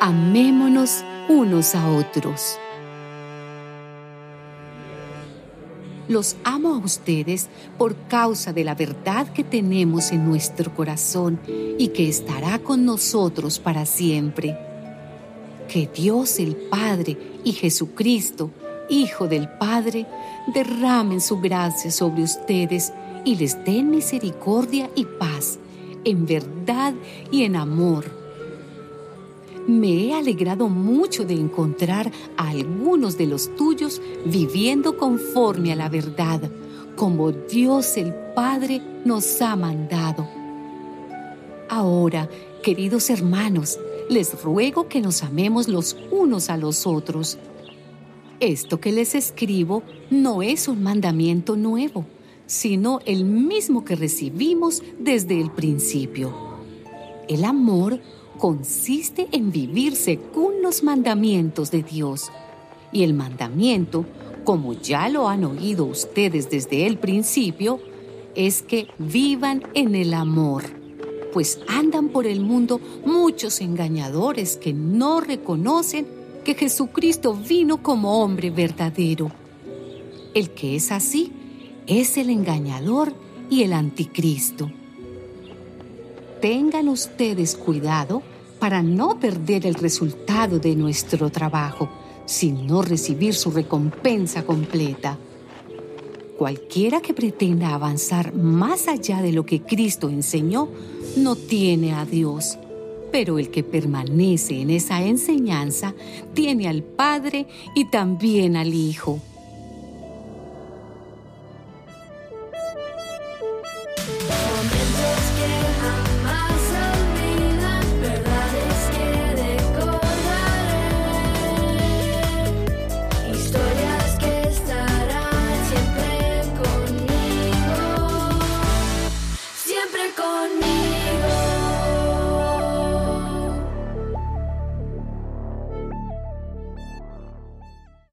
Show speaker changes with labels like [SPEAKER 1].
[SPEAKER 1] Amémonos unos a otros. Los amo a ustedes por causa de la verdad que tenemos en nuestro corazón y que estará con nosotros para siempre. Que Dios el Padre y Jesucristo, Hijo del Padre, derramen su gracia sobre ustedes y les den misericordia y paz, en verdad y en amor. Me he alegrado mucho de encontrar a algunos de los tuyos viviendo conforme a la verdad, como Dios el Padre nos ha mandado. Ahora, queridos hermanos, les ruego que nos amemos los unos a los otros. Esto que les escribo no es un mandamiento nuevo, sino el mismo que recibimos desde el principio. El amor consiste en vivir según los mandamientos de Dios. Y el mandamiento, como ya lo han oído ustedes desde el principio, es que vivan en el amor pues andan por el mundo muchos engañadores que no reconocen que Jesucristo vino como hombre verdadero. El que es así es el engañador y el anticristo. Tengan ustedes cuidado para no perder el resultado de nuestro trabajo, sino recibir su recompensa completa. Cualquiera que pretenda avanzar más allá de lo que Cristo enseñó no tiene a Dios. Pero el que permanece en esa enseñanza tiene al Padre y también al Hijo.